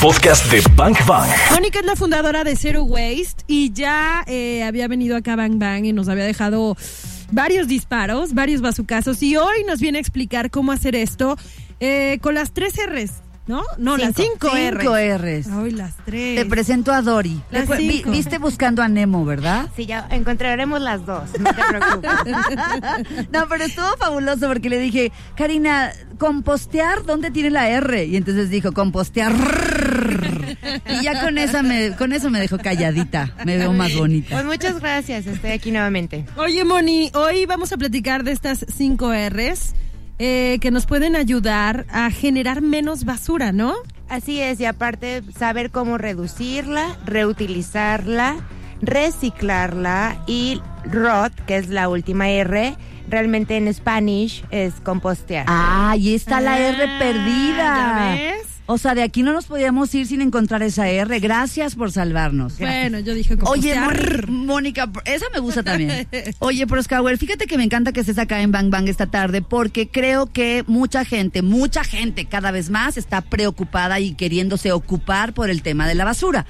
podcast de Bank Bang. Mónica es la fundadora de Zero Waste y ya eh, había venido acá a Bang Bang y nos había dejado varios disparos, varios bazucazos y hoy nos viene a explicar cómo hacer esto eh, con las tres R's. ¿No? No, las cinco R's. Cinco R's. Ay, las tres. Te presento a Dori. Las Recu- vi- cinco. viste buscando a Nemo, ¿verdad? Sí, ya encontraremos las dos, no te preocupes. no, pero estuvo fabuloso porque le dije, Karina, compostear, ¿dónde tiene la R? Y entonces dijo, compostear. Y ya con esa me, con eso me dejó calladita. Me veo más Pues bonita. muchas gracias, estoy aquí nuevamente. Oye, Moni, hoy vamos a platicar de estas cinco R's eh, que nos pueden ayudar a generar menos basura, ¿no? Así es, y aparte saber cómo reducirla, reutilizarla, reciclarla y ROT, que es la última R, realmente en Spanish es compostear. Ah, y está la R Ah, perdida. ¿ya ves? O sea, de aquí no nos podíamos ir sin encontrar esa R. Gracias por salvarnos. Bueno, yo dije Oye, compostear. Mónica, esa me gusta también. Oye, Proskauer, fíjate que me encanta que estés acá en Bang Bang esta tarde porque creo que mucha gente, mucha gente cada vez más está preocupada y queriéndose ocupar por el tema de la basura.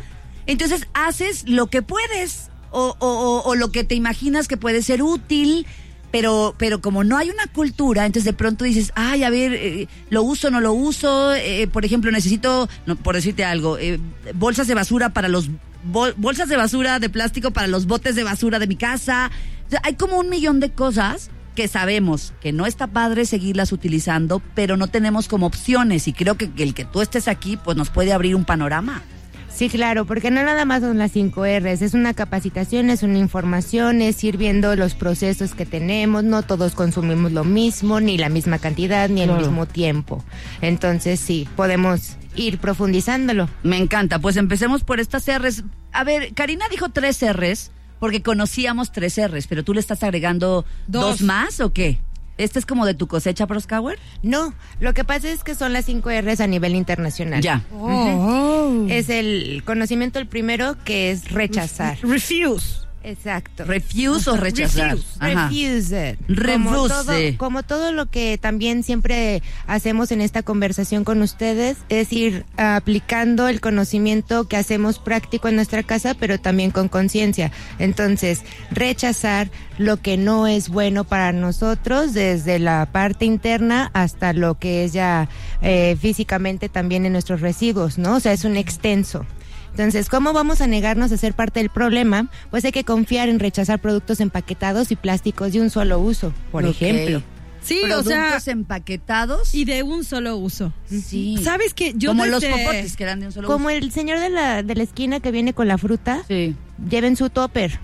Entonces, haces lo que puedes o, o- o- o lo que te imaginas que puede ser útil. Pero, pero como no hay una cultura, entonces de pronto dices, ay, a ver, eh, lo uso, no lo uso, eh, por ejemplo, necesito, no, por decirte algo, eh, bolsas de basura para los, bol- bolsas de basura de plástico para los botes de basura de mi casa. Hay como un millón de cosas que sabemos que no está padre seguirlas utilizando, pero no tenemos como opciones y creo que el que tú estés aquí, pues nos puede abrir un panorama. Sí, claro, porque no nada más son las cinco R's, es una capacitación, es una información, es ir viendo los procesos que tenemos, no todos consumimos lo mismo, ni la misma cantidad, ni Claro. el mismo tiempo. Entonces sí, podemos ir profundizándolo. Me encanta, pues empecemos por estas R's. A ver, Karina dijo tres R's porque conocíamos tres R's, pero tú le estás agregando dos, Dos. más o qué? ¿Este es como de tu cosecha, Proskauer? No, lo que pasa es que son las cinco R's a nivel internacional. Ya. Oh. Es el conocimiento el primero que es rechazar. Refuse. Exacto. Refuse o rechazar. Refuse. Ajá. Refuse it. Como todo, como todo lo que también siempre hacemos en esta conversación con ustedes, es ir aplicando el conocimiento que hacemos práctico en nuestra casa, pero también con conciencia. Entonces, rechazar lo que no es bueno para nosotros, desde la parte interna hasta lo que es ya eh, físicamente también en nuestros residuos, ¿no? O sea, es un extenso. Entonces, ¿cómo vamos a negarnos a ser parte del problema? Pues hay que confiar en rechazar productos empaquetados y plásticos de un solo uso, por ejemplo. Sí, o sea, Productos empaquetados. y de un solo uso. sí. ¿Sabes qué? Yo como los popotes que eran de un solo Como uso. el señor de la, de la esquina que viene con la fruta, Sí. lleven su topper.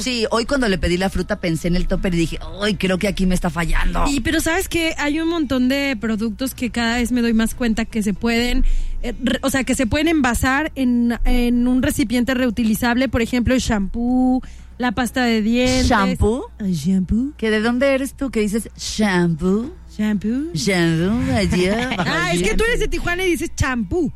Sí, hoy cuando le pedí la fruta pensé en el topper y dije, ay, creo que aquí me está fallando. Y pero sabes que hay un montón de productos que cada vez me doy más cuenta que se pueden, eh, re- o sea, que se pueden envasar en, en un recipiente reutilizable, por ejemplo, el shampoo, la pasta de dientes. ¿Shampoo? Shampoo. ¿Que de dónde eres tú que dices shampoo? Shampoo. Shampoo, allá, Ah, es que tú eres de Tijuana y dices champú.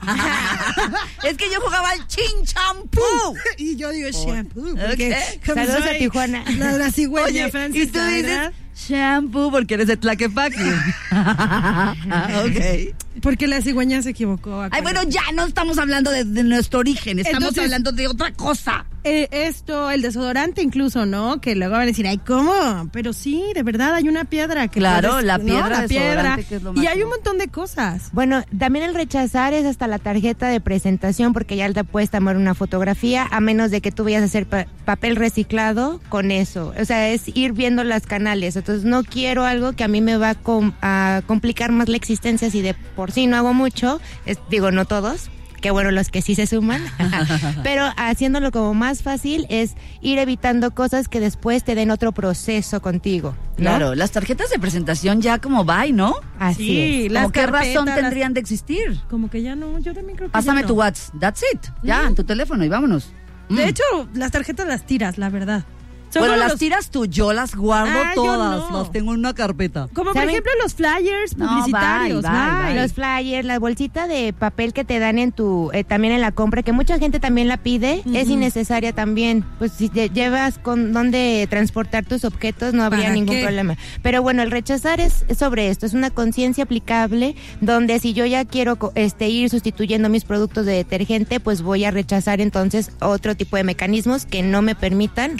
es que yo jugaba al chin champú. Y yo digo shampoo. Porque Ok. como Saludos soy a Tijuana. La, la cigüeña Oye, y tú dices verdad. Shampoo porque eres de Tlaquepaque. ok. Porque la cigüeña se equivocó. Ay, bueno, ya no estamos hablando de, de nuestro origen, estamos Entonces- hablando de otra cosa. Eh, esto, el desodorante incluso, ¿no? Que luego van a decir, ay, ¿cómo? Pero sí, de verdad, hay una piedra que Claro, puedes- la ¿no? piedra la piedra. desodorante, que es lo Y hay un montón de cosas. Bueno, también el rechazar es hasta la tarjeta de presentación porque ya te puedes tomar una fotografía a menos de que tú vayas a hacer pa- papel reciclado con eso. O sea, es ir viendo las canales. Entonces no quiero algo que a mí me va a, com- a complicar más la existencia si de por sí no hago mucho. Es- digo, no todos. Qué bueno los que sí se suman. Pero haciéndolo como más fácil es ir evitando cosas que después te den otro proceso contigo. ¿no? Claro, las tarjetas de presentación ya como bye, ¿no? Así Sí, es. las ¿Con qué razón las- tendrían de existir? Como que ya no, yo también creo que Pásame ya tu. WhatsApp, that's it. Ya, en tu teléfono y vámonos. De Mm. hecho, las tarjetas las tiras, la verdad. Son Bueno, las los- tiras tú, yo las guardo Ah, todas, no. las tengo en una carpeta. Como por ejemplo los flyers No, publicitarios. bye, bye, bye. Los flyers, la bolsita de papel que te dan en tu, eh, también en la compra, que mucha gente también la pide, es innecesaria también. Pues si te llevas con dónde transportar tus objetos, no habría ¿Para ningún qué? problema. Pero bueno, el rechazar es sobre esto, es una conciencia aplicable, donde si yo ya quiero co- este ir sustituyendo mis productos de detergente, pues voy a rechazar entonces otro tipo de mecanismos que no me permitan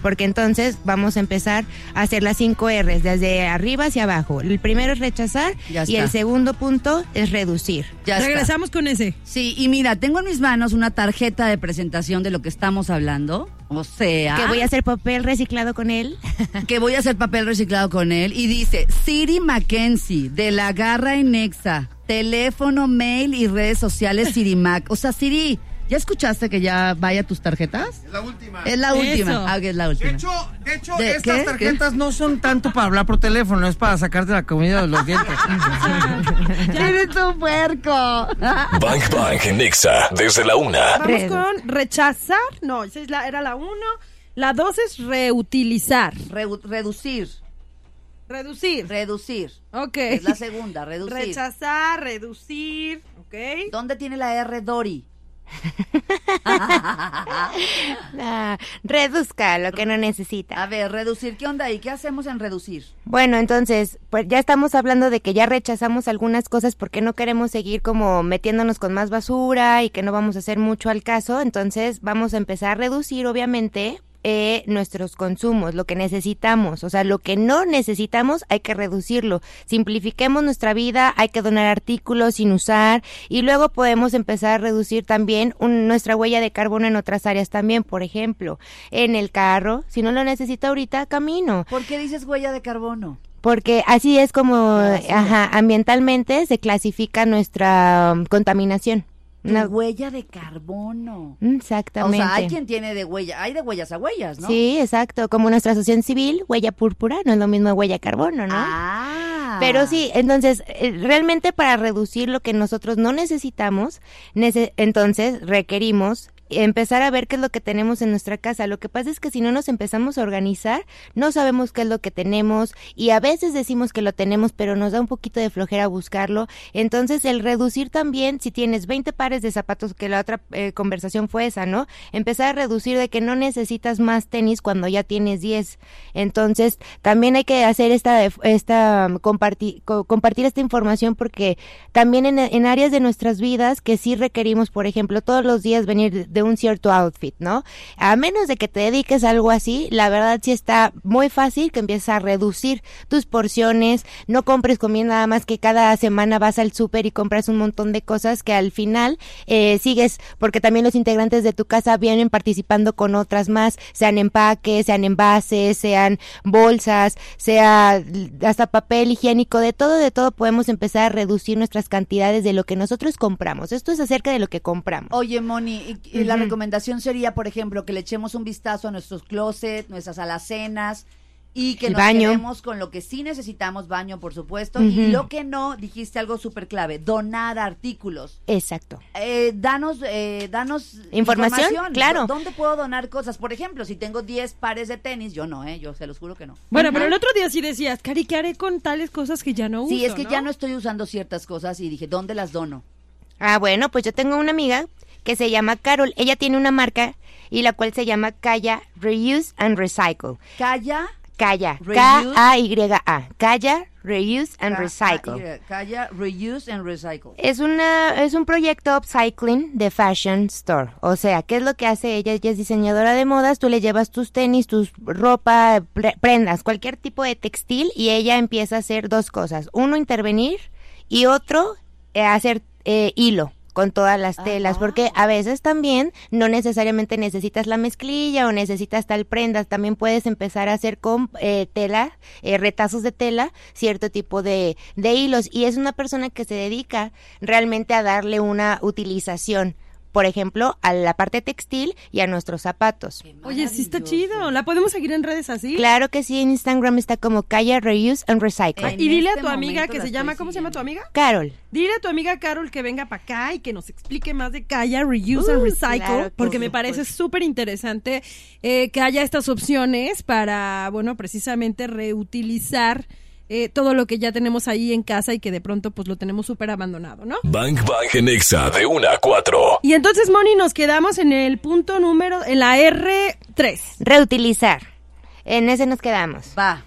Porque entonces vamos a empezar a hacer las 5 R's, desde arriba hacia abajo. El primero es rechazar y el segundo punto es reducir. Ya está. Regresamos con ese. Sí, y mira, tengo en mis manos una tarjeta de presentación de lo que estamos hablando. O sea, Que voy a hacer papel reciclado con él. que voy a hacer papel reciclado con él. Y dice, Siri Mackenzie, de la garra en Nexa, teléfono, mail y redes sociales Siri Mac. O sea, Siri, ¿ya escuchaste que ya vaya tus tarjetas? La última. Es la última. Ah, ok, es la última. De hecho, de hecho ¿De estas qué? tarjetas no son tanto para hablar por teléfono, es para sacarte la comida de los dientes. ¡Eres un puerco! Bang Bang en Nexa desde la una. Vamos con rechazar. No, esa es la, era la uno. La dos es reutilizar. Reu- reducir, Reducir. reducir. ok. Es la segunda, reducir. Rechazar, reducir. Ok. ¿Dónde tiene la R Dori? Ah, reduzca lo que no necesita. A ver, reducir, ¿qué onda ahí? ¿Qué hacemos en reducir? Bueno, entonces, pues ya estamos hablando de que ya rechazamos algunas cosas porque no queremos seguir como metiéndonos con más basura y que no vamos a hacer mucho al caso. Entonces, vamos a empezar a reducir, obviamente, eh, nuestros consumos, lo que necesitamos. O sea, lo que no necesitamos hay que reducirlo. Simplifiquemos nuestra vida, hay que donar artículos sin usar y luego podemos empezar a reducir también un- nuestra huella de carbono en otras áreas también. Por ejemplo, en el carro, si no lo necesita ahorita, camino. ¿Por qué dices huella de carbono? Porque así es como ajá, ambientalmente se clasifica nuestra um, contaminación. Una- huella de carbono. Mm, O Exactamente. sea, hay quien tiene de huella, hay de huellas a huellas, ¿no? Sí, exacto. Como nuestra asociación civil, huella púrpura, no es lo mismo huella carbono, ¿no? Ah. Pero sí, entonces, eh, realmente para reducir lo que nosotros no necesitamos, nece- entonces requerimos empezar a ver qué es lo que tenemos en nuestra casa. Lo que pasa es que si no nos empezamos a organizar, no sabemos qué es lo que tenemos y a veces decimos que lo tenemos, pero nos da un poquito de flojera buscarlo. Entonces, el reducir también, si tienes 20 pares de zapatos, que la otra eh, conversación fue esa, ¿no? Empezar a reducir de que no necesitas más tenis cuando ya tienes 10. Entonces, también hay que hacer esta, esta um, compartir, compartir esta información porque también en, en áreas de nuestras vidas que sí requerimos, por ejemplo, todos los días venir de un cierto outfit, ¿no? A menos de que te dediques a algo así, la verdad sí está muy fácil que empieces a reducir tus porciones, no compres comida nada más que cada semana vas al súper y compras un montón de cosas que al final eh, sigues, porque también los integrantes de tu casa vienen participando con otras más, sean empaques, sean envases, sean bolsas, sea hasta papel higiénico, de todo, de todo podemos empezar a reducir nuestras cantidades de lo que nosotros compramos. Esto es acerca de lo que compramos. Oye, Moni, y- la recomendación sería, por ejemplo, que le echemos un vistazo a nuestros closets, nuestras alacenas y que El nos baño. quedemos con lo que sí necesitamos, baño, por supuesto, y lo que no, dijiste algo súper clave, donar artículos. Exacto. Eh, danos, eh, danos Información, claro. ¿Dónde puedo donar cosas? Por ejemplo, si tengo 10 pares de tenis, yo no, ¿eh? Yo se los juro que no. Bueno, pero el otro día sí decías, Cari, ¿qué haré con tales cosas que ya no uso? Sí, es que ya no estoy usando ciertas cosas y dije, ¿dónde las dono? Ah, bueno, pues yo tengo una amiga que se llama Carol. Ella tiene una marca y la cual se llama Kaya Reuse and Recycle. Calla. Reuse. K-A-Y-A. Kaya Reuse and Recycle. ca- Calla, reuse and recycle. Es una es un proyecto upcycling de fashion store. O sea, ¿qué es lo que hace ella? Ella es diseñadora de modas, tú le llevas tus tenis, tus ropa, pre- prendas, cualquier tipo de textil y ella empieza a hacer dos cosas. Uno intervenir y otro eh, hacer eh, hilo con todas las telas, porque a veces también no necesariamente necesitas la mezclilla o necesitas tal prenda, también puedes empezar a hacer con eh, tela, eh, retazos de tela, cierto tipo de, de hilos, y es una persona que se dedica realmente a darle una utilización por ejemplo, a la parte textil y a nuestros zapatos. Oye, sí está chido. ¿La podemos seguir en redes así? Claro que sí, en Instagram está como Kaya Reuse and Recycle. Ah, y dile a este tu amiga que se llama, ¿cómo se llama tu amiga? Carol. Dile a tu amiga Carol que venga para acá y que nos explique más de Kaya Reuse and Uh, Recycle, claro porque me parece súper interesante eh, que haya estas opciones para, bueno, precisamente reutilizar eh, todo lo que ya tenemos ahí en casa y que de pronto pues lo tenemos súper abandonado, ¿no? Bang Bang en Exa de 1 a 4. Y entonces, Moni, nos quedamos en el punto número, en la R3. Reutilizar. En ese nos quedamos. Va.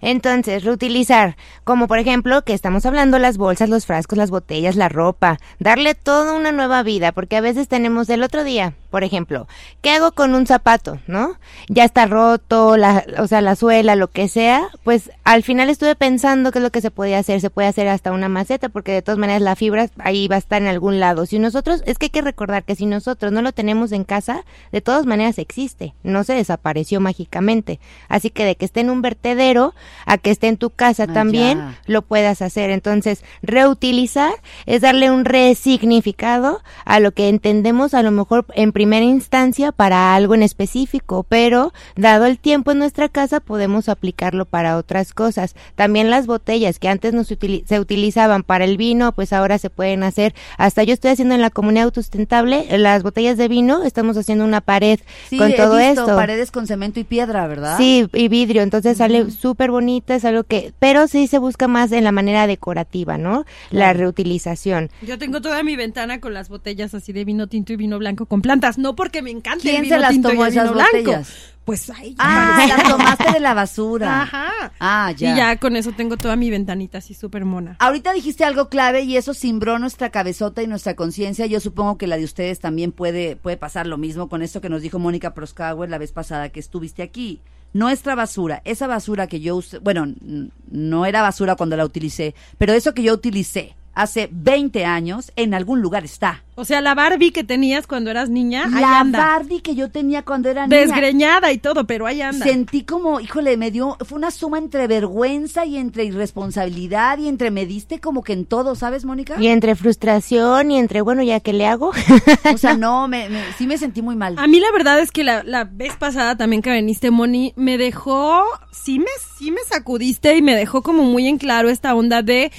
Entonces, reutilizar, como por ejemplo que estamos hablando las bolsas, los frascos, las botellas, la ropa, darle toda una nueva vida, porque a veces tenemos el otro día, por ejemplo, ¿qué hago con un zapato, no? Ya está roto, la, o sea, la suela, lo que sea, pues al final estuve pensando qué es lo que se podía hacer, se puede hacer hasta una maceta, porque de todas maneras la fibra ahí va a estar en algún lado. Si nosotros, es que hay que recordar que si nosotros no lo tenemos en casa, de todas maneras existe, no se desapareció mágicamente. Así que de que esté en un vertedero, a que esté en tu casa Ah, también, ya. lo puedas hacer. Entonces, reutilizar es darle un resignificado a lo que entendemos a lo mejor en primera instancia para algo en específico, pero dado el tiempo en nuestra casa podemos aplicarlo para otras cosas. También las botellas que antes nos utili- se utilizaban para el vino, pues ahora se pueden hacer. Hasta yo estoy haciendo en la comunidad autosustentable las botellas de vino, estamos haciendo una pared Sí, con he todo visto esto. paredes con cemento y piedra, ¿verdad? Sí, y vidrio, entonces sale súper bonita, es algo que, pero sí se busca más en la manera decorativa, ¿no? La reutilización. Yo tengo toda mi ventana con las botellas así de vino tinto y vino blanco con plantas, no porque me encante ¿Quién el se vino las tinto y tomó el vino esas blanco. botellas? Pues ahí Ah, las tomaste de la basura. Ajá. Ah, ya. Y ya con eso tengo toda mi ventanita así súper mona. Ahorita dijiste algo clave y eso cimbró nuestra cabezota y nuestra conciencia. Yo supongo que la de ustedes también puede, puede pasar lo mismo con esto que nos dijo Mónica Proskauer la vez pasada que estuviste aquí. Nuestra basura, esa basura que yo usé, bueno, no era basura cuando la utilicé, pero eso que yo utilicé hace 20 años, en algún lugar está. O sea, la Barbie que tenías cuando eras niña, ahí La anda. Barbie que yo tenía cuando era niña. Desgreñada y todo, pero ahí anda. Sentí como, híjole, me dio, fue una suma entre vergüenza y entre irresponsabilidad y entre me diste como que en todo, ¿sabes, Mónica? Y entre frustración y entre, bueno, ya que le hago. O sea, no, me, me- sí me sentí muy mal. A mí la verdad es que la, la vez pasada también que viniste, Moni, me dejó, sí me, sí me sacudiste y me dejó como muy en claro esta onda de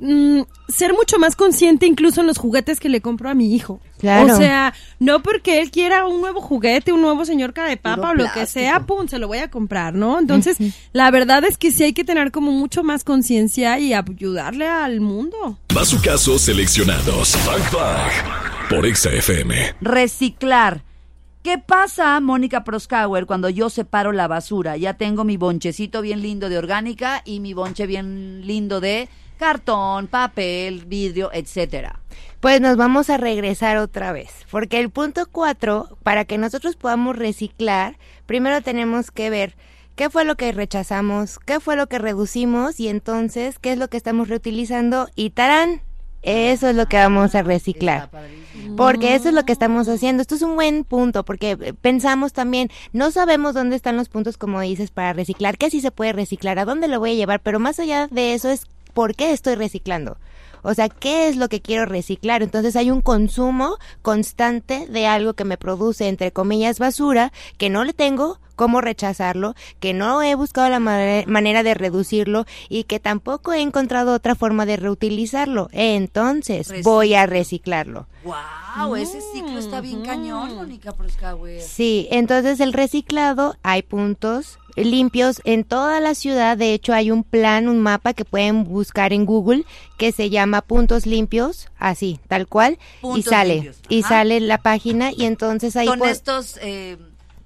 mm, ser mucho más consciente incluso en los juguetes que le compro a mi hijo. Claro. O sea, no porque él quiera un nuevo juguete, un nuevo señor cara de papa Puro o lo que sea, pum, se lo voy a comprar, ¿no? Entonces, la verdad es que sí hay que tener como mucho más conciencia y ayudarle al mundo. Bazucazos seleccionados. Bang Bang. Por Exa FM. Reciclar. ¿Qué pasa, Mónica Proskauer, cuando yo separo la basura? Ya tengo mi bonchecito bien lindo de orgánica y mi bonche bien lindo de cartón, papel, vidrio, etcétera. Pues nos vamos a regresar otra vez, porque el punto cuatro, para que nosotros podamos reciclar, primero tenemos que ver qué fue lo que rechazamos, qué fue lo que reducimos y entonces qué es lo que estamos reutilizando y tarán, eso es lo que vamos a reciclar. Porque eso es lo que estamos haciendo. Esto es un buen punto, porque eh, pensamos también, no sabemos dónde están los puntos, como dices, para reciclar, qué sí se puede reciclar, a dónde lo voy a llevar, pero más allá de eso es por qué estoy reciclando. O sea, ¿qué es lo que quiero reciclar? Entonces hay un consumo constante de algo que me produce, entre comillas, basura, que no le tengo cómo rechazarlo, que no he buscado la ma- manera de reducirlo y que tampoco he encontrado otra forma de reutilizarlo. Entonces voy a reciclarlo. ¡Wow! Ese ciclo está bien cañón, Mónica Proskauer. Sí, entonces el reciclado hay puntos limpios en toda la ciudad. De hecho, hay un plan, un mapa que pueden buscar en Google que se llama Puntos Limpios, así, tal cual, y sale. limpios, Y sale la página y entonces ahí po- estos eh,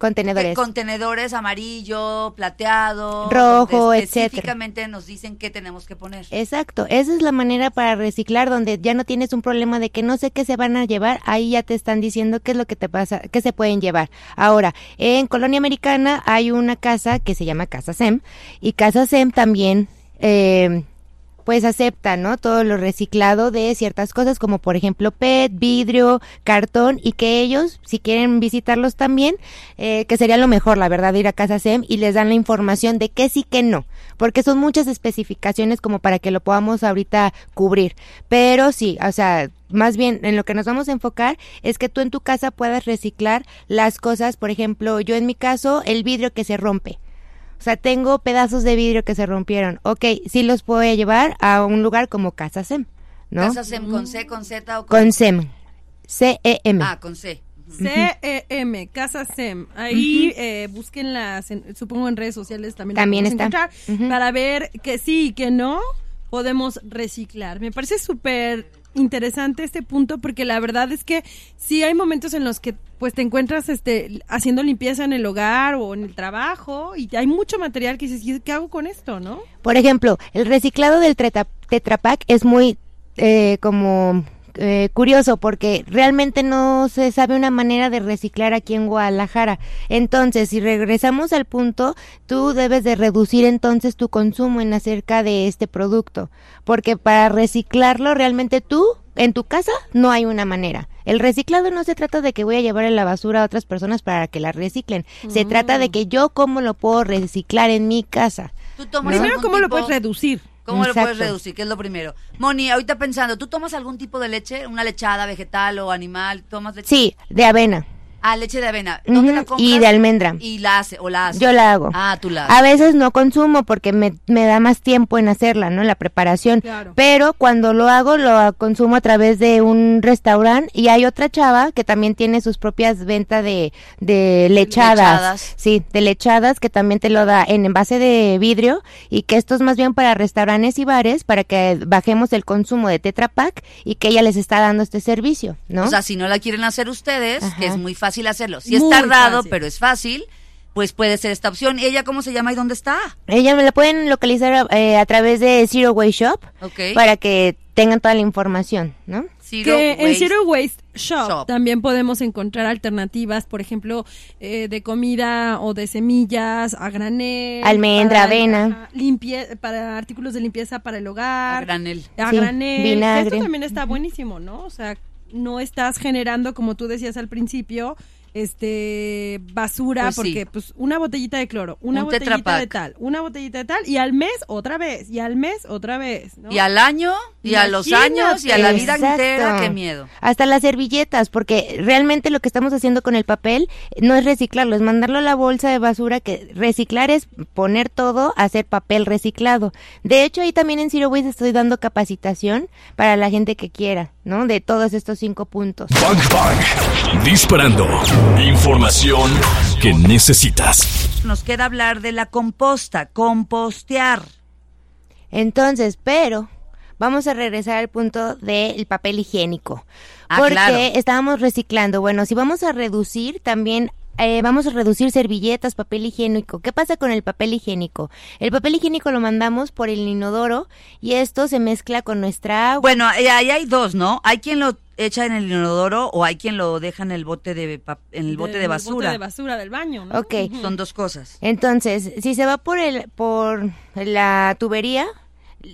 contenedores. contenedores amarillo, plateado, Rojo, etcétera. Específicamente nos dicen qué tenemos que poner. Exacto, esa es la manera para reciclar donde ya no tienes un problema de que no sé qué se van a llevar, ahí ya te están diciendo qué es lo que te pasa, qué se pueden llevar. Ahora, en Colonia Americana hay una casa que se llama Casa SEM y Casa SEM también eh, pues acepta, ¿no? Todo lo reciclado de ciertas cosas como por ejemplo PET, vidrio, cartón y que ellos, si quieren visitarlos también, eh, que sería lo mejor, la verdad, ir a Casa SEM y les dan la información de qué sí, qué no, porque son muchas especificaciones como para que lo podamos ahorita cubrir. Pero sí, o sea, más bien en lo que nos vamos a enfocar es que tú en tu casa puedas reciclar las cosas, por ejemplo, yo en mi caso, el vidrio que se rompe. O sea, tengo pedazos de vidrio que se rompieron. Ok, sí los puedo llevar a un lugar como Casa SEM, ¿no? ¿Casa SEM con C, con Z o con, Con SEM. C-E-M. Ah, con C. CEM, Casa SEM. Ahí eh, búsquenlas, en- supongo en redes sociales también. También está. encontrar. Para ver que sí y que no podemos reciclar. Me parece súper interesante este punto porque la verdad es que sí hay momentos en los que pues te encuentras este haciendo limpieza en el hogar o en el trabajo y hay mucho material que dices, "¿Y ¿qué hago con esto, no? Por ejemplo, el reciclado del Tetra Pak es muy eh, como eh, curioso porque realmente no se sabe una manera de reciclar aquí en Guadalajara. Entonces, si regresamos al punto, tú debes de reducir entonces tu consumo en acerca de este producto, porque para reciclarlo realmente tú en tu casa no hay una manera. El reciclado no se trata de que voy a llevar la basura a otras personas para que la reciclen. Se trata de que yo cómo lo puedo reciclar en mi casa. ¿Tú tomas Primero, ¿cómo lo puedes reducir? ¿Cómo lo puedes Exacto. reducir? ¿Qué es lo primero? Moni, ahorita pensando, ¿tú tomas algún tipo de leche? ¿Una lechada vegetal o animal? ¿Tomas leche? Sí, de avena. Ah, leche de avena. ¿Dónde Ujú, la compras? y de almendra. Y la hace, o la hace. Yo la hago. Ah, tú la A haces. veces no consumo porque me, me da más tiempo en hacerla, ¿no? La preparación. Claro. Pero cuando lo hago, lo consumo a través de un restaurante y hay otra chava que también tiene sus propias ventas de, de lechadas. Lechadas. Sí, de lechadas que también te lo da en envase de vidrio y que esto es más bien para restaurantes y bares para que bajemos el consumo de Tetra Pak y que ella les está dando este servicio, ¿no? O sea, si no la quieren hacer ustedes, Ajá. que es muy fácil hacerlo. Si es tardado, fácil. pero es fácil, pues puede ser esta opción. ¿Y ella cómo se llama y dónde está? Ella me la pueden localizar eh, a través de Zero Waste Shop para que tengan toda la información, ¿no? Zero que en Waste. Zero Waste Shop, Shop. también podemos encontrar alternativas, por ejemplo, eh, de comida o de semillas a granel, Almendra, para- avena. limpie- para artículos de limpieza para el hogar, A granel. a Sí, granel. vinagre. Esto también está buenísimo, ¿no? O sea, no estás generando, como tú decías al principio, este basura Pues sí. porque pues una botellita de cloro, una Un botellita de tal, una botellita de tal y al mes otra vez y al mes otra vez, ¿no? Y al año, y a los años, y a la vida Exacto. entera, qué miedo. Hasta las servilletas, porque realmente lo que estamos haciendo con el papel no es reciclarlo, es mandarlo a la bolsa de basura, que reciclar es poner todo hacer papel reciclado. De hecho, ahí también en Zero Waste estoy dando capacitación para la gente que quiera, ¿no? De todos estos cinco puntos. Bang Bang. Disparando. Información que necesitas. Nos queda hablar de la composta, compostear. Entonces, pero vamos a regresar al punto del papel higiénico. Ah, porque claro. estábamos reciclando. Bueno, si vamos a reducir, también eh, vamos a reducir servilletas, papel higiénico. ¿Qué pasa con el papel higiénico? El papel higiénico lo mandamos por el inodoro y esto se mezcla con nuestra agua. Bueno, ahí hay dos, ¿no? Hay quien lo echa en el inodoro o hay quien lo deja en el bote de en el bote de basura. bote de basura del baño, ¿no? Ok. Son dos cosas. Entonces, si se va por el por la tubería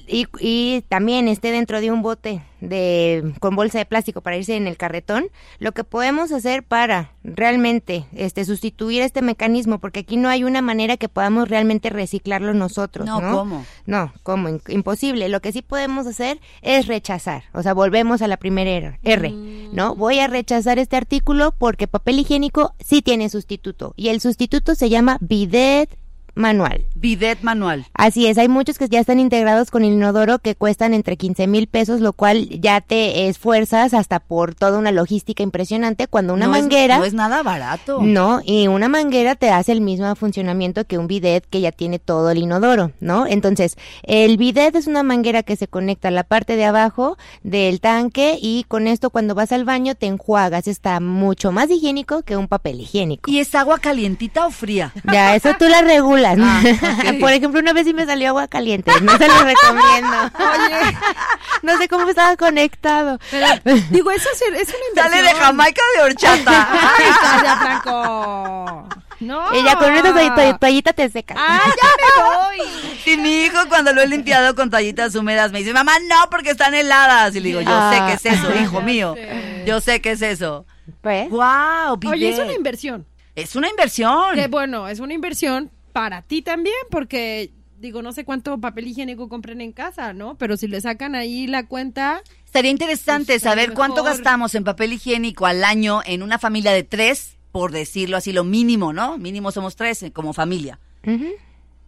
y, y también esté dentro de un bote de con bolsa de plástico para irse en el carretón, lo que podemos hacer para realmente este sustituir este mecanismo, porque aquí no hay una manera que podamos realmente reciclarlo nosotros, No, ¿no? ¿cómo? No, ¿cómo? Imposible. Lo que sí podemos hacer es rechazar. O sea, volvemos a la primera R, R, ¿no? Voy a rechazar este artículo porque papel higiénico sí tiene sustituto. Y el sustituto se llama bidet manual. Bidet manual. Así es, hay muchos que ya están integrados con el inodoro que cuestan entre 15 mil pesos, lo cual ya te esfuerzas hasta por toda una logística impresionante cuando una no es- manguera... no es nada barato. No, y una manguera te hace el mismo funcionamiento que un bidet que ya tiene todo el inodoro, ¿no? Entonces, el bidet es una manguera que se conecta a la parte de abajo del tanque y con esto cuando vas al baño te enjuagas. Está mucho más higiénico que un papel higiénico. ¿Y es agua calientita o fría? Ya, eso tú la regulas. Ah, ok. Por ejemplo, una vez sí me salió agua caliente. No se lo recomiendo. Oye, no sé cómo estaba conectado. Pero, digo, eso es, es una inversión. Sale de Jamaica de horchata. ¡Ay, calla, Franco! No. Ya con una toall- toall- toallita te secas. ¡Ah, ya me voy! Y mi hijo cuando lo he limpiado con toallitas húmedas me dice, mamá, no, porque están heladas. Y le digo, yo Ah. sé qué es eso, hijo mío. sé. Yo sé qué es eso. Pues, ¡Wow! Oye, es una inversión. Es una inversión. Que bueno, es una inversión para ti también, porque digo, no sé cuánto papel higiénico compren en casa, ¿no? Pero si le sacan ahí la cuenta, Estaría interesante Pues, saber cuánto gastamos en papel higiénico al año en una familia de tres, por decirlo así, lo mínimo, ¿no? Mínimo somos tres eh, como familia.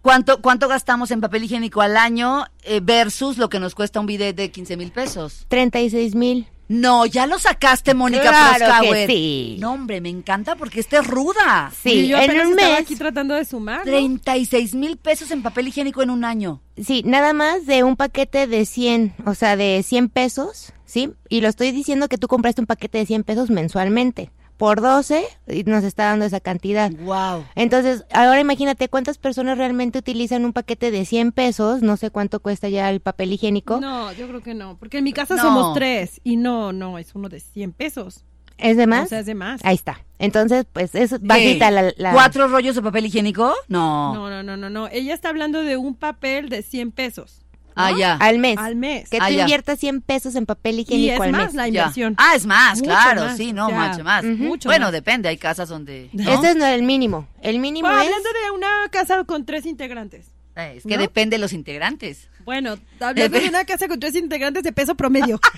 ¿Cuánto, ¿Cuánto gastamos en papel higiénico al año eh, versus lo que nos cuesta un bidet de 15 mil pesos? 36 mil. No, ya lo sacaste, Mónica Claro que sí. No, hombre, me encanta porque esta es ruda. y Sí, yo en apenas un estaba mes. aquí tratando de sumar, ¿no? 36 mil pesos en papel higiénico en un año. Sí, nada más de un paquete de 100, o sea, de 100 pesos, ¿sí? Y lo estoy diciendo que tú compraste un paquete de 100 pesos mensualmente. Por 12 y nos está dando esa cantidad. Wow. Entonces, ahora imagínate cuántas personas realmente utilizan un paquete de 100 pesos, no sé cuánto cuesta ya el papel higiénico. No, yo creo que no, porque en mi casa No. somos tres y no, no, es uno de 100 pesos. ¿Es de más? O sea, es de más. Ahí está. Entonces, pues es bajita la, la- ¿Cuatro rollos de papel higiénico? No. No, no, no, no, no. Ella está hablando de un papel de 100 pesos. ¿No? Ah, ya. al mes. Al mes. Que Ah, tú ya. inviertas 100 pesos en papel Y higiénico es al más mes. la Ya. inversión. Ah, es más, Mucho claro, más, sí, no, ya. mucho más. Ujú. Mucho bueno, más. depende, hay casas donde... ¿no? Este es no el mínimo. El mínimo Bueno, es... hablando de una casa con tres integrantes. Eh, Es que ¿no? depende de los integrantes. Bueno, hablando de una casa con tres integrantes de peso promedio.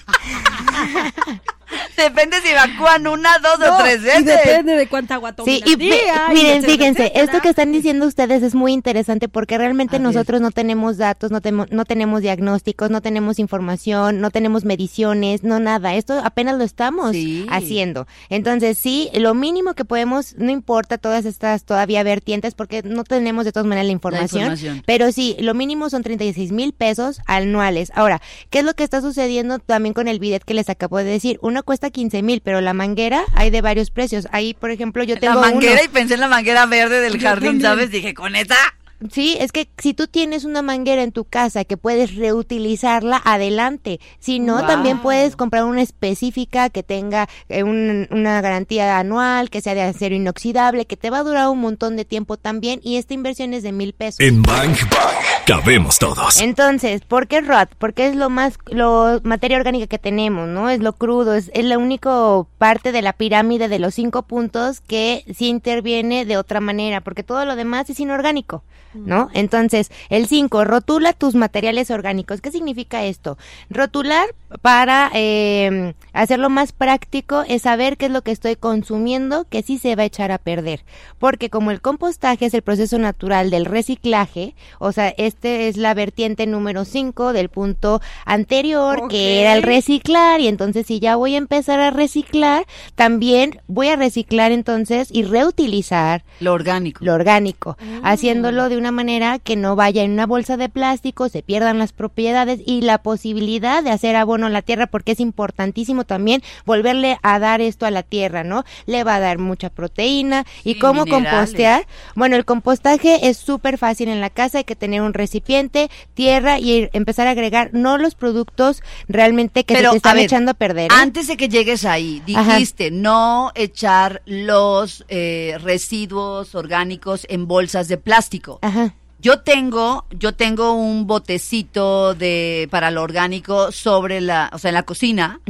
Depende si evacúan una, dos No, o tres y veces. depende de cuánta agua tomen Sí, y día, y miren, etcétera, fíjense, etcétera. esto que están diciendo ustedes es muy interesante porque realmente A ver. nosotros no tenemos datos, no, temo- no tenemos diagnósticos, no tenemos información, no tenemos mediciones, no nada. Esto apenas lo estamos Sí. haciendo. Entonces, sí, lo mínimo que podemos, no importa todas estas todavía vertientes porque no tenemos de todas maneras la información, información. pero sí, lo mínimo son 36 mil pesos anuales. Ahora, ¿qué es lo que está sucediendo también con el bidet que les acabo de decir? Uno cuesta 15 mil, pero la manguera hay de varios precios. Ahí, por ejemplo, yo tengo La manguera uno. y pensé en la manguera verde del Yo jardín, también. ¿sabes? Dije, con esa. Sí, es que si tú tienes una manguera en tu casa que puedes reutilizarla, adelante. Si no, Wow. también puedes comprar una específica que tenga eh, un- una garantía anual, que sea de acero inoxidable, que te va a durar un montón de tiempo también. Y esta inversión es de mil pesos. En Bang Bang cabemos todos. Entonces, ¿por qué ROT? Porque es lo más, lo materia orgánica que tenemos, ¿no? Es lo crudo, es, es la única parte de la pirámide de los cinco puntos que sí interviene de otra manera, porque todo lo demás es inorgánico, ¿no? Entonces, el 5, rotula tus materiales orgánicos. ¿Qué significa esto? Rotular para eh, hacerlo más práctico es saber qué es lo que estoy consumiendo que sí se va a echar a perder. Porque como el compostaje es el proceso natural del reciclaje, o sea, este es la vertiente número 5 del punto anterior, que era el reciclar, y entonces si ya voy a empezar a reciclar, también voy a reciclar entonces y reutilizar Lo orgánico. lo orgánico, haciéndolo de una manera que no vaya en una bolsa de plástico, se pierdan las propiedades y la posibilidad de hacer abono a la tierra, porque es importantísimo también volverle a dar esto a la tierra, ¿no? Le va a dar mucha proteína y cómo minerales. compostear. Bueno, el compostaje es súper fácil en la casa, hay que tener un recipiente, tierra y empezar a agregar no los productos realmente que Pero, se te están a ver, echando a perder. ¿eh? Antes de que llegues ahí, Ajá. dijiste no echar los eh, residuos orgánicos en bolsas de plástico. Ajá. Yo tengo, yo tengo un botecito de para lo orgánico sobre la, o sea, en la cocina,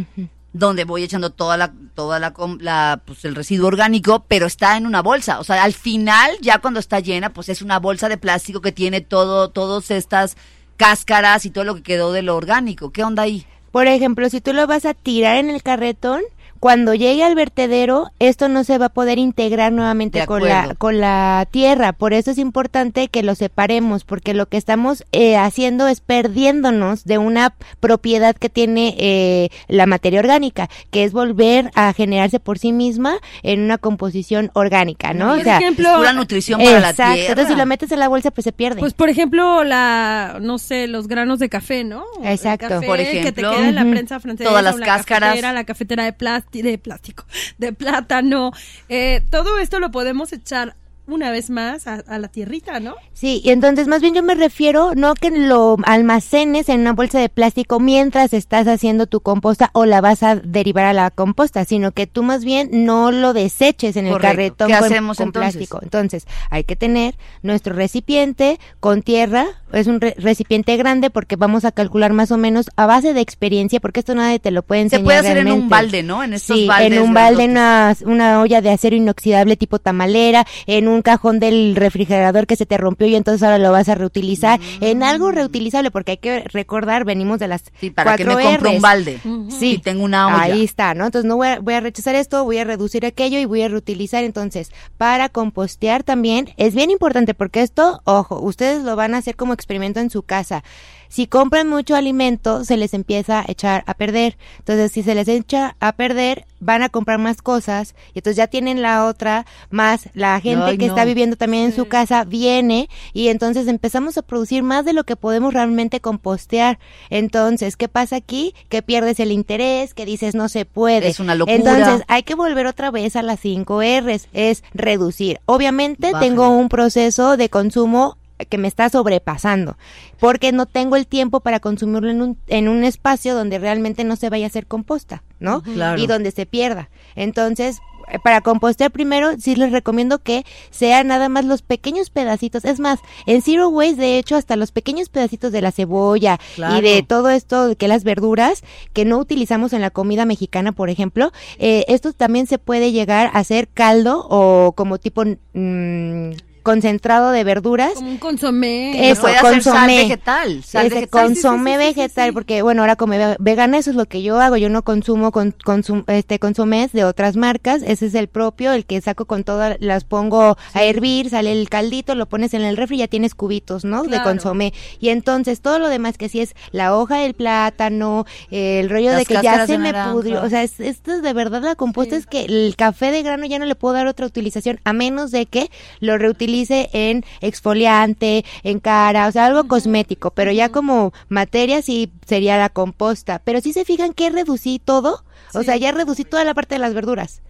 donde voy echando toda la, toda la, la, pues el residuo orgánico, pero está en una bolsa. O sea, al final, ya cuando está llena, pues es una bolsa de plástico que tiene todo, todas estas cáscaras y todo lo que quedó de lo orgánico. ¿Qué onda ahí? Por ejemplo, si tú lo vas a tirar en el carretón, cuando llegue al vertedero, esto no se va a poder integrar nuevamente con la, con la tierra. Por eso es importante que lo separemos, porque lo que estamos eh, haciendo es perdiéndonos de una propiedad que tiene eh, la materia orgánica, que es volver a generarse por sí misma en una composición orgánica, ¿no? Por O sea, ejemplo, Es pura nutrición para la exacto. tierra. Entonces, si lo metes en la bolsa, pues se pierde. Pues por ejemplo, la, no sé, los granos de café, ¿no? El Exacto. café Por que te ejemplo. queda en la prensa francesa. Todas las la cáscaras. Cafetera, la cafetera de, plasti- de plástico, de plátano. Eh, todo esto lo podemos echar una vez más a, a la tierrita, ¿no? Sí, y entonces más bien yo me refiero no que lo almacenes en una bolsa de plástico mientras estás haciendo tu composta o la vas a derivar a la composta, sino que tú más bien no lo deseches en el carretón ¿Qué con, hacemos con entonces? plástico. Entonces, hay que tener nuestro recipiente con tierra, es un re- recipiente grande porque vamos a calcular más o menos a base de experiencia, porque esto nadie te lo puede Se enseñar puede hacer en un balde, ¿no? En estos sí, baldes en un balde, una, una olla de acero inoxidable tipo tamalera, en un cajón del refrigerador que se te rompió y entonces ahora lo vas a reutilizar, en algo reutilizable, porque hay que recordar, venimos de las Mm. Sí, para que me compre un balde. Sí, Y tengo una olla. Ahí está, ¿no? Entonces no voy a, voy a rechazar esto, voy a reducir aquello y voy a reutilizar. Entonces, para compostear también es bien importante porque esto, ojo, ustedes lo van a hacer como experimento en su casa. Si compran mucho alimento, se les empieza a echar a perder. Entonces, si se les echa a perder, van a comprar más cosas y entonces ya tienen la otra, más la gente Ay, que no. está viviendo también en su casa viene y entonces empezamos a producir más de lo que podemos realmente compostear. Entonces, ¿qué pasa aquí? Que pierdes el interés, que dices no se puede. Es una locura. Entonces, hay que volver otra vez a las 5 R's, es reducir. Obviamente tengo un proceso de consumo que me está sobrepasando, porque no tengo el tiempo para consumirlo en un, en un espacio donde realmente no se vaya a hacer composta, ¿no? Claro. Y donde se pierda. Entonces, eh, para compostear primero, sí les recomiendo que sean nada más los pequeños pedacitos. Es más, en Zero Waste, de hecho, hasta los pequeños pedacitos de la cebolla Claro. y de todo esto, que las verduras que no utilizamos en la comida mexicana, por ejemplo, eh, esto también se puede llegar a hacer caldo o como tipo mm, concentrado de verduras. Como un consomé. Eso, puede hacer sal consomé. vegetal. Sal Ese vegetal. consomé Sí, sí, sí, sí, vegetal, sí. porque bueno, ahora como ve- vegana eso es lo que yo hago, yo no consumo con, consum- este consomés de otras marcas, ese es el propio, el que saco con todas, las pongo a hervir, sale el caldito, lo pones en el refri y ya tienes cubitos, ¿no? De consomé. Y entonces todo lo demás que sí es la hoja del plátano, el rollo Las de que ya se me naranja. pudrió, o sea, es, esto es de verdad la composta es que el café de grano ya no le puedo dar otra utilización a menos de que lo reutilice en exfoliante, en cara, o sea, algo cosmético, pero ya como materia sí sería la composta. Pero si se fijan que reducí todo, o sea, ya reducí toda la parte de las verduras.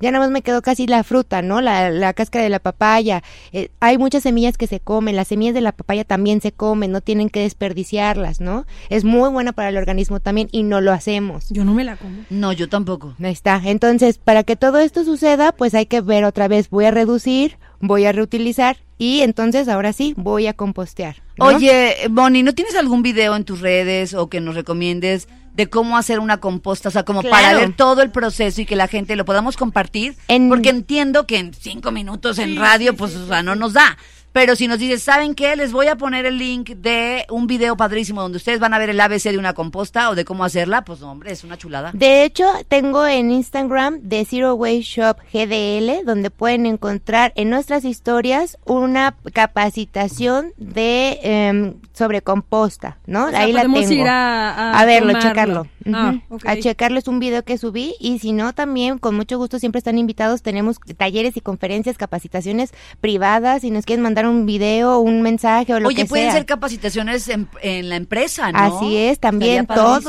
Ya nada más me quedó casi la fruta, ¿no? La, la cáscara de la papaya. Eh, hay muchas semillas que se comen. Las semillas de la papaya también se comen. No tienen que desperdiciarlas, ¿no? Es muy buena para el organismo también y no lo hacemos. Yo no me la como. No, yo tampoco. Ahí está. Entonces, para que todo esto suceda, pues hay que ver otra vez. Voy a reducir, voy a reutilizar y entonces ahora sí voy a compostear. ¿no? Oye, Bonnie, ¿no tienes algún video en tus redes o que nos recomiendes de cómo hacer una composta? O sea, como para ver todo el proceso y que la gente lo podamos compartir. En- Porque entiendo que en cinco minutos en radio, pues, o sea, no nos da. Pero si nos dices, ¿saben qué? Les voy a poner el link de un video padrísimo donde ustedes van a ver el ABC de una composta o de cómo hacerla. Pues, hombre, es una chulada. De hecho, tengo en Instagram de Zero Waste Shop GDL, donde pueden encontrar en nuestras historias una capacitación de em, sobre composta, ¿no? O sea, Ahí la tengo. ir a, a verlo, tomarlo. checarlo. Ah. A checarlo es un video que subí y si no también con mucho gusto siempre están invitados. Tenemos talleres y conferencias, capacitaciones privadas. Si nos quieren mandar un video, un mensaje o lo Oye, que pueden sea. ser capacitaciones en, en la empresa, ¿no? Así es, también todo.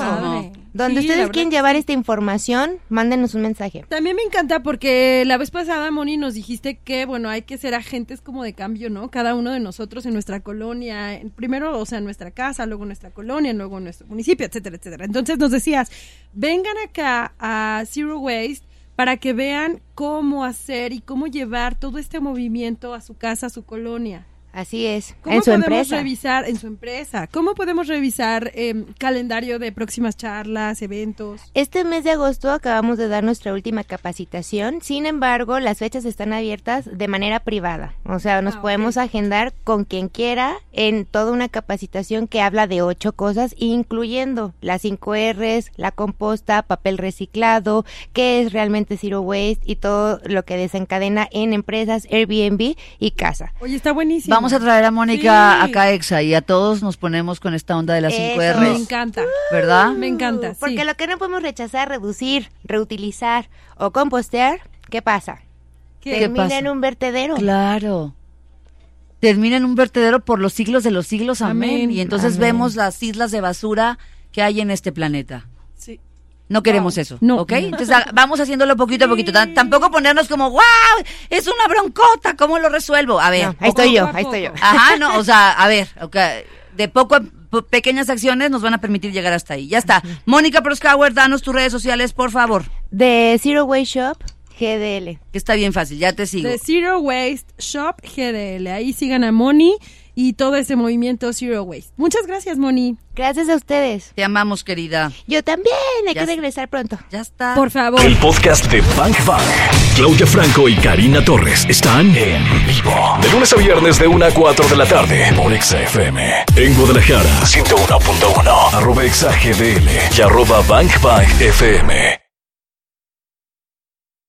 Donde Sí, ustedes quieren llevar esta información, mándenos un mensaje. También me encanta porque la vez pasada, Moni, nos dijiste que, bueno, hay que ser agentes como de cambio, ¿no? Cada uno de nosotros en nuestra colonia, primero, o sea, en nuestra casa, luego en nuestra colonia, luego en nuestro municipio, etcétera, etcétera. Entonces nos decías, vengan acá a Zero Waste para que vean cómo hacer y cómo llevar todo este movimiento a su casa, a su colonia. Así es, ¿Cómo en su podemos empresa. revisar en su empresa? ¿Cómo podemos revisar eh, calendario de próximas charlas, eventos? Este mes de agosto acabamos de dar nuestra última capacitación, sin embargo, las fechas están abiertas de manera privada, o sea, nos Ah, podemos agendar con quien quiera en toda una capacitación que habla de ocho cosas, incluyendo las cinco R's, la composta, papel reciclado, qué es realmente Zero Waste y todo lo que desencadena en empresas, Airbnb y casa. Oye, está buenísimo. Vamos a traer a Mónica Sí. acá a Exa y a todos nos ponemos con esta onda de las 5 Eso. Me R's, encanta. ¿verdad? Me encanta, sí. Porque lo que no podemos rechazar, reducir, reutilizar o compostear, ¿qué pasa? ¿Qué? Termina pasa? en un vertedero. Claro. Termina en un vertedero por los siglos de los siglos, amén. Amén. Y entonces Amén. vemos las islas de basura que hay en este planeta. No queremos eso, No. ¿ok? Entonces ah, vamos haciéndolo poquito a poquito. Tampoco ponernos como, wow, es una broncota, ¿cómo lo resuelvo? A ver. No, ahí estoy yo, ahí estoy yo. Ajá, no, o sea, a ver, ok, de poco a pequeñas acciones nos van a permitir llegar hasta ahí. Ya está. Mónica Proskauer, danos tus redes sociales, por favor. De Zero Waste Shop, GDL. Que está bien fácil, ya te sigo. De Zero Waste Shop GDL. Ahí sigan a Moni y todo ese movimiento Zero Waste. Muchas gracias, Moni. Gracias a ustedes. Te amamos, querida. Yo también, hay Ya que regresar pronto. Ya está. Por favor. El podcast de Bang Bang. Claudia Franco y Karina Torres están en vivo. De lunes a viernes de 1 a 4 de la tarde por Exa FM. En Guadalajara, 101.1. Arroba Exa GDL y arroba Bang Bang FM.